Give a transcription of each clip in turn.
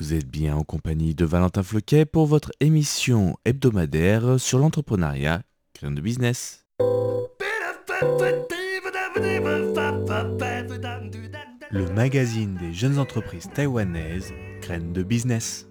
Vous êtes bien en compagnie de Valentin Floquet pour votre émission hebdomadaire sur l'entrepreneuriat, grain de business. Le magazine des jeunes entreprises taïwanaises, graines de business.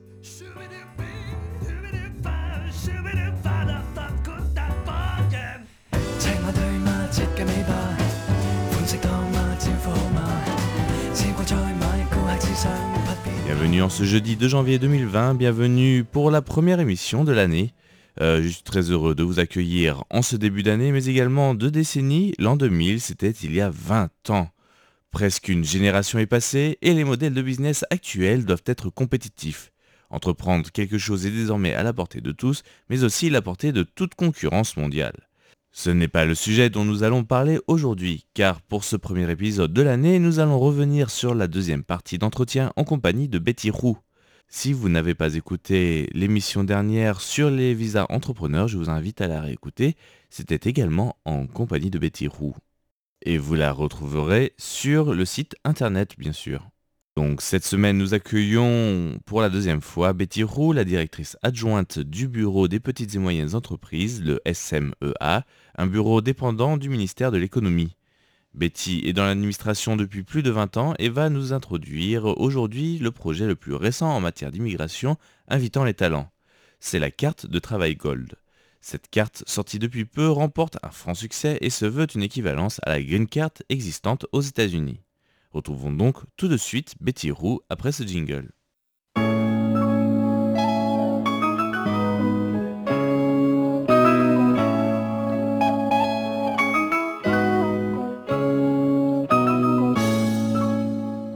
Bienvenue en ce jeudi 2 janvier 2020, bienvenue pour la première émission de l'année. Euh, je suis très heureux de vous accueillir en ce début d'année, mais également deux décennies. L'an 2000, c'était il y a 20 ans. Presque une génération est passée et les modèles de business actuels doivent être compétitifs. Entreprendre quelque chose est désormais à la portée de tous, mais aussi à la portée de toute concurrence mondiale. Ce n'est pas le sujet dont nous allons parler aujourd'hui, car pour ce premier épisode de l'année, nous allons revenir sur la deuxième partie d'entretien en compagnie de Betty Roux. Si vous n'avez pas écouté l'émission dernière sur les visas entrepreneurs, je vous invite à la réécouter. C'était également en compagnie de Betty Roux. Et vous la retrouverez sur le site internet, bien sûr. Donc cette semaine, nous accueillons pour la deuxième fois Betty Roux, la directrice adjointe du Bureau des petites et moyennes entreprises, le SMEA, un bureau dépendant du ministère de l'économie. Betty est dans l'administration depuis plus de 20 ans et va nous introduire aujourd'hui le projet le plus récent en matière d'immigration invitant les talents. C'est la carte de travail Gold. Cette carte, sortie depuis peu, remporte un franc succès et se veut une équivalence à la Green Card existante aux États-Unis. Retrouvons donc tout de suite Betty Roux après ce jingle.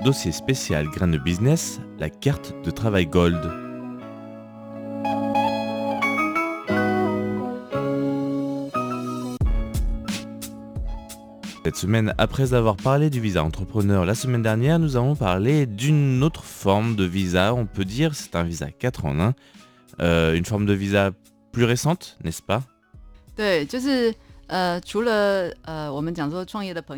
Dossier spécial grain de business, la carte de travail Gold. Cette semaine, après avoir parlé du visa entrepreneur la semaine dernière, nous allons parler d'une autre forme de visa. On peut dire c'est un visa 4 en 1. Euh, une forme de visa plus récente, n'est-ce pas?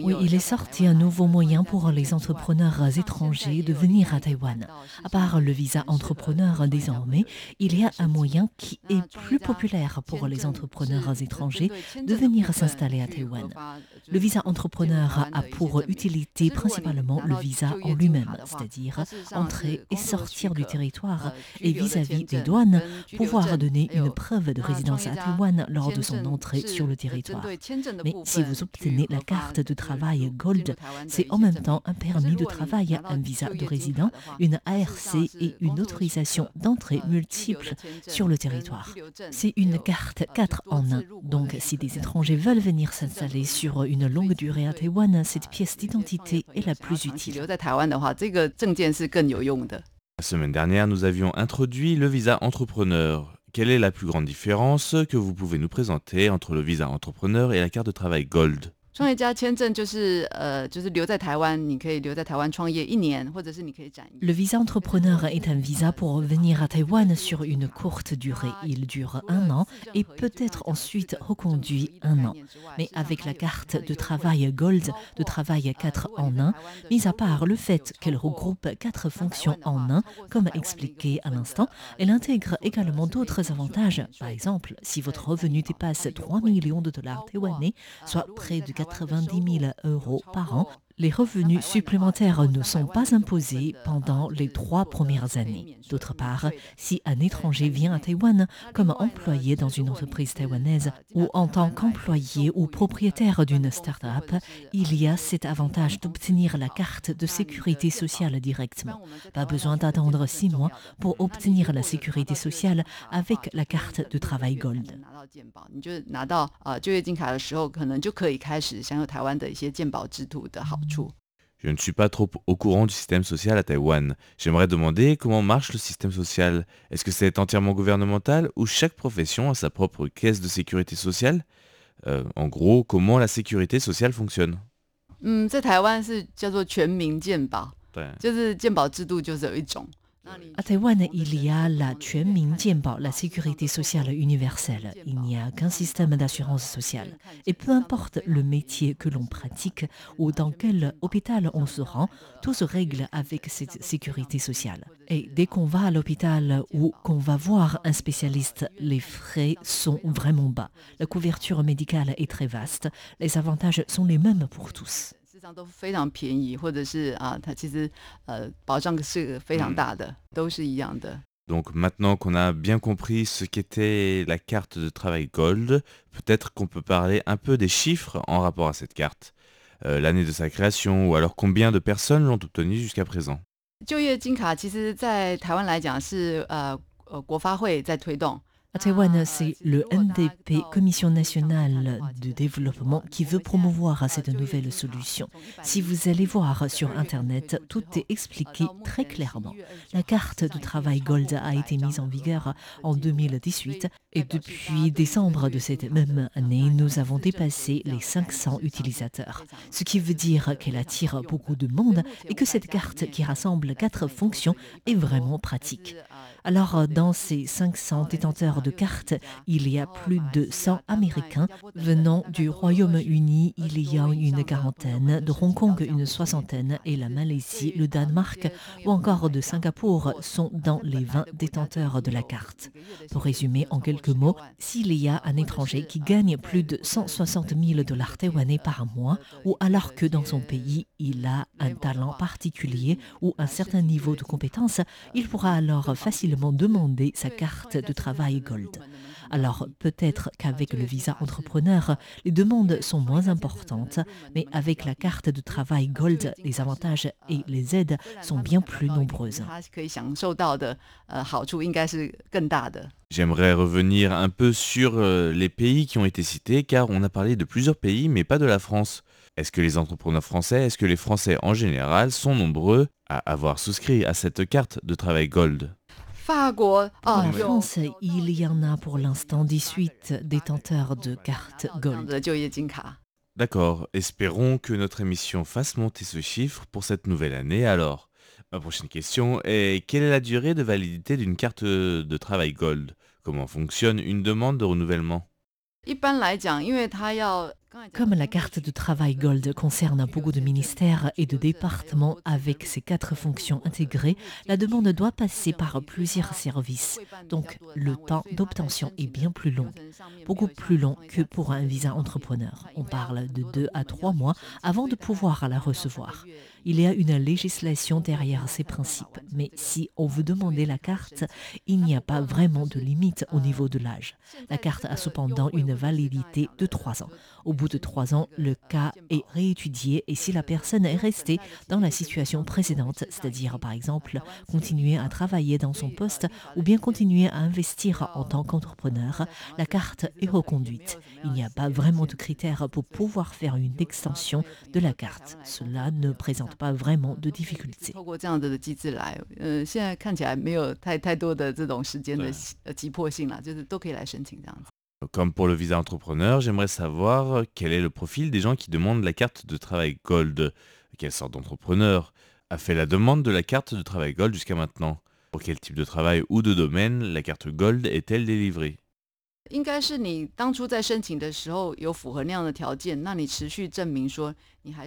Oui, il est sorti un nouveau moyen pour les entrepreneurs étrangers de venir à Taïwan. À part le visa entrepreneur désormais, il y a un moyen qui est plus populaire pour les entrepreneurs étrangers de venir s'installer à Taïwan. Le visa entrepreneur a pour utilité principalement le visa en lui-même, c'est-à-dire entrer et sortir du territoire et vis-à-vis des douanes, pouvoir donner une preuve de résidence à Taïwan lors de son entrée sur le territoire. Mais si vous obtenez la carte de travail Gold, c'est en même temps un permis de travail, un visa de résident, une ARC et une autorisation d'entrée multiple sur le territoire. C'est une carte 4 en 1. Donc si des étrangers veulent venir s'installer sur une longue durée à Taïwan, cette pièce d'identité est la plus utile. La semaine dernière, nous avions introduit le visa entrepreneur. Quelle est la plus grande différence que vous pouvez nous présenter entre le visa entrepreneur et la carte de travail Gold? 创业家签证就是呃，就是留在台湾，你可以留在台湾创业一年，或者是你可以展。Le visa entrepreneur est un visa pour venir à Taïwan sur une courte durée. Il dure un an et peut être ensuite reconduit un an. Mais avec la carte de travail Gold, de travail 4 en 1, mis à part le fait qu'elle regroupe quatre fonctions en un, comme expliqué à l'instant, elle intègre également d'autres avantages. Par exemple, si votre revenu dépasse 3 millions de dollars taïwanais, soit près de 90 000 euros par an les revenus supplémentaires ne sont pas imposés pendant les trois premières années. D'autre part, si un étranger vient à Taïwan comme employé dans une entreprise taïwanaise ou en tant qu'employé ou propriétaire d'une start-up, il y a cet avantage d'obtenir la carte de sécurité sociale directement. Pas besoin d'attendre six mois pour obtenir la sécurité sociale avec la carte de travail Gold. Je ne suis pas trop au courant du système social à Taïwan. J'aimerais demander comment marche le système social. Est-ce que c'est entièrement gouvernemental ou chaque profession a sa propre caisse de sécurité sociale euh, En gros, comment la sécurité sociale fonctionne 嗯，在台湾是叫做全民健保，对，就是健保制度就是有一种， À Taïwan, il y a la la sécurité sociale universelle. Il n'y a qu'un système d'assurance sociale. Et peu importe le métier que l'on pratique ou dans quel hôpital on se rend, tout se règle avec cette sécurité sociale. Et dès qu'on va à l'hôpital ou qu'on va voir un spécialiste, les frais sont vraiment bas. La couverture médicale est très vaste. Les avantages sont les mêmes pour tous. Donc maintenant qu'on a bien compris ce qu'était la carte de travail Gold, peut-être qu'on peut parler un peu des chiffres en rapport à cette carte. Euh, l'année de sa création ou alors combien de personnes l'ont obtenue jusqu'à présent? À Taïwan, c'est le NDP, Commission nationale de développement, qui veut promouvoir cette nouvelle solution. Si vous allez voir sur Internet, tout est expliqué très clairement. La carte de travail Gold a été mise en vigueur en 2018 et depuis décembre de cette même année, nous avons dépassé les 500 utilisateurs. Ce qui veut dire qu'elle attire beaucoup de monde et que cette carte qui rassemble quatre fonctions est vraiment pratique. Alors, dans ces 500 détenteurs de cartes, il y a plus de 100 Américains venant du Royaume-Uni. Il y a une quarantaine, de Hong Kong une soixantaine et la Malaisie, le Danemark ou encore de Singapour sont dans les 20 détenteurs de la carte. Pour résumer en quelques mots, s'il y a un étranger qui gagne plus de 160 000 dollars taïwanais par mois ou alors que dans son pays il a un talent particulier ou un certain niveau de compétence, il pourra alors facilement demander sa carte de travail Gold. Alors peut-être qu'avec le visa entrepreneur, les demandes sont moins importantes, mais avec la carte de travail Gold, les avantages et les aides sont bien plus nombreuses. J'aimerais revenir un peu sur euh, les pays qui ont été cités, car on a parlé de plusieurs pays, mais pas de la France. Est-ce que les entrepreneurs français, est-ce que les Français en général sont nombreux à avoir souscrit à cette carte de travail Gold? Pour la France, il y en a pour l'instant 18 détenteurs de cartes Gold. D'accord, espérons que notre émission fasse monter ce chiffre pour cette nouvelle année alors. Ma prochaine question est quelle est la durée de validité d'une carte de travail Gold? Comment fonctionne une demande de renouvellement? Comme la carte de travail Gold concerne beaucoup de ministères et de départements avec ses quatre fonctions intégrées, la demande doit passer par plusieurs services. Donc le temps d'obtention est bien plus long, beaucoup plus long que pour un visa entrepreneur. On parle de deux à trois mois avant de pouvoir la recevoir. Il y a une législation derrière ces principes, mais si on veut demander la carte, il n'y a pas vraiment de limite au niveau de l'âge. La carte a cependant une validité de trois ans. Au bout de trois ans, le cas est réétudié et si la personne est restée dans la situation précédente, c'est-à-dire par exemple continuer à travailler dans son poste ou bien continuer à investir en tant qu'entrepreneur, la carte est reconduite. Il n'y a pas vraiment de critères pour pouvoir faire une extension de la carte. Cela ne présente pas vraiment de difficultés. Comme pour le visa entrepreneur, j'aimerais savoir quel est le profil des gens qui demandent la carte de travail Gold. Quelle sorte d'entrepreneur a fait la demande de la carte de travail Gold jusqu'à maintenant? Pour quel type de travail ou de domaine la carte Gold est-elle délivrée?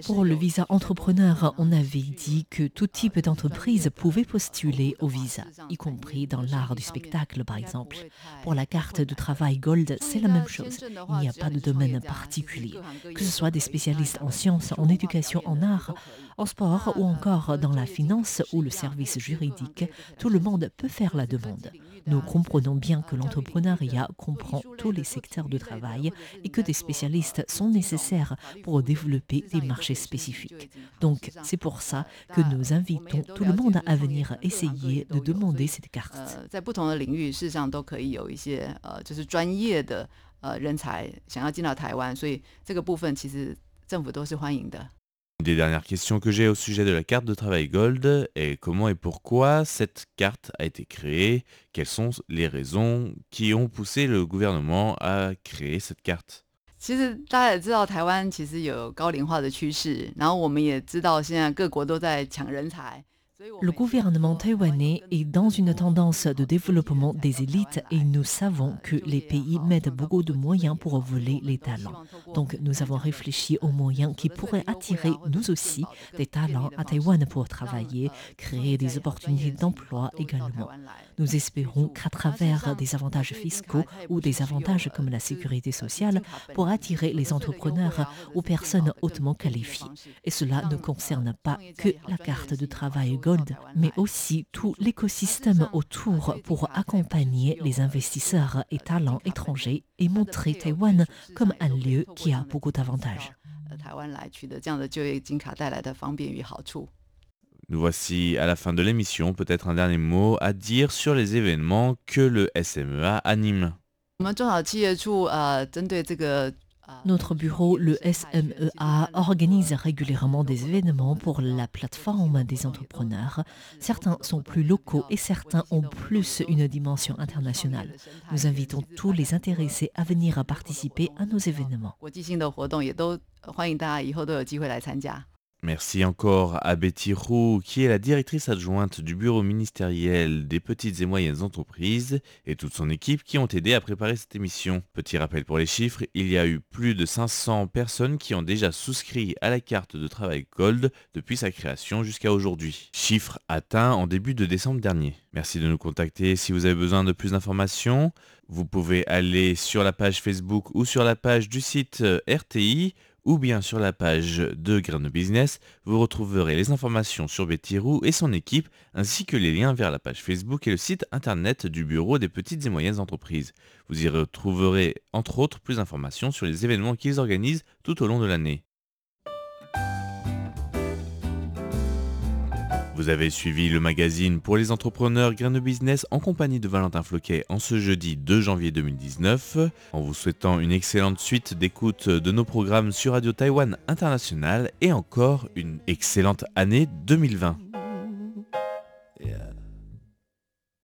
Pour le visa entrepreneur, on avait dit que tout type d'entreprise pouvait postuler au visa, y compris dans l'art du spectacle par exemple. Pour la carte de travail Gold, c'est la même chose. Il n'y a pas de domaine particulier. Que ce soit des spécialistes en sciences, en éducation, en art, en sport ou encore dans la finance ou le service juridique, tout le monde peut faire la demande. Nous comprenons bien que l'entrepreneuriat comprend tous les secteurs de travail et que des spécialistes sont nécessaires pour développer des marchés spécifiques. Donc c'est pour ça que nous invitons tout le monde à venir essayer de demander cette carte. 人才想要进到台湾，所以这个部分其实政府都是欢迎的。des dernières questions que j'ai au sujet de la carte de travail Gold est comment et pourquoi cette carte a été créée, quelles sont les raisons qui ont poussé le gouvernement à créer cette carte. 其实大家也知道，台湾其实有高龄化的趋势，然后我们也知道现在各国都在抢人才。 Le gouvernement taïwanais est dans une tendance de développement des élites et nous savons que les pays mettent beaucoup de moyens pour voler les talents. Donc nous avons réfléchi aux moyens qui pourraient attirer nous aussi des talents à Taïwan pour travailler, créer des opportunités d'emploi également. Nous espérons qu'à travers des avantages fiscaux ou des avantages comme la sécurité sociale pour attirer les entrepreneurs ou personnes hautement qualifiées. Et cela ne concerne pas que la carte de travail Gold, mais aussi tout l'écosystème autour pour accompagner les investisseurs et talents étrangers et montrer Taïwan comme un lieu qui a beaucoup d'avantages. Nous voici à la fin de l'émission. Peut-être un dernier mot à dire sur les événements que le SMEA anime. Notre bureau, le SMEA, organise régulièrement des événements pour la plateforme des entrepreneurs. Certains sont plus locaux et certains ont plus une dimension internationale. Nous invitons tous les intéressés à venir participer à nos événements. Merci encore à Betty Roux, qui est la directrice adjointe du bureau ministériel des petites et moyennes entreprises, et toute son équipe qui ont aidé à préparer cette émission. Petit rappel pour les chiffres, il y a eu plus de 500 personnes qui ont déjà souscrit à la carte de travail Gold depuis sa création jusqu'à aujourd'hui. Chiffre atteint en début de décembre dernier. Merci de nous contacter si vous avez besoin de plus d'informations. Vous pouvez aller sur la page Facebook ou sur la page du site RTI ou bien sur la page de Grain Business, vous retrouverez les informations sur Betty Roux et son équipe, ainsi que les liens vers la page Facebook et le site internet du Bureau des petites et moyennes entreprises. Vous y retrouverez entre autres plus d'informations sur les événements qu'ils organisent tout au long de l'année. Vous avez suivi le magazine pour les entrepreneurs Grain de Business en compagnie de Valentin Floquet en ce jeudi 2 janvier 2019, en vous souhaitant une excellente suite d'écoute de nos programmes sur Radio Taïwan International et encore une excellente année 2020.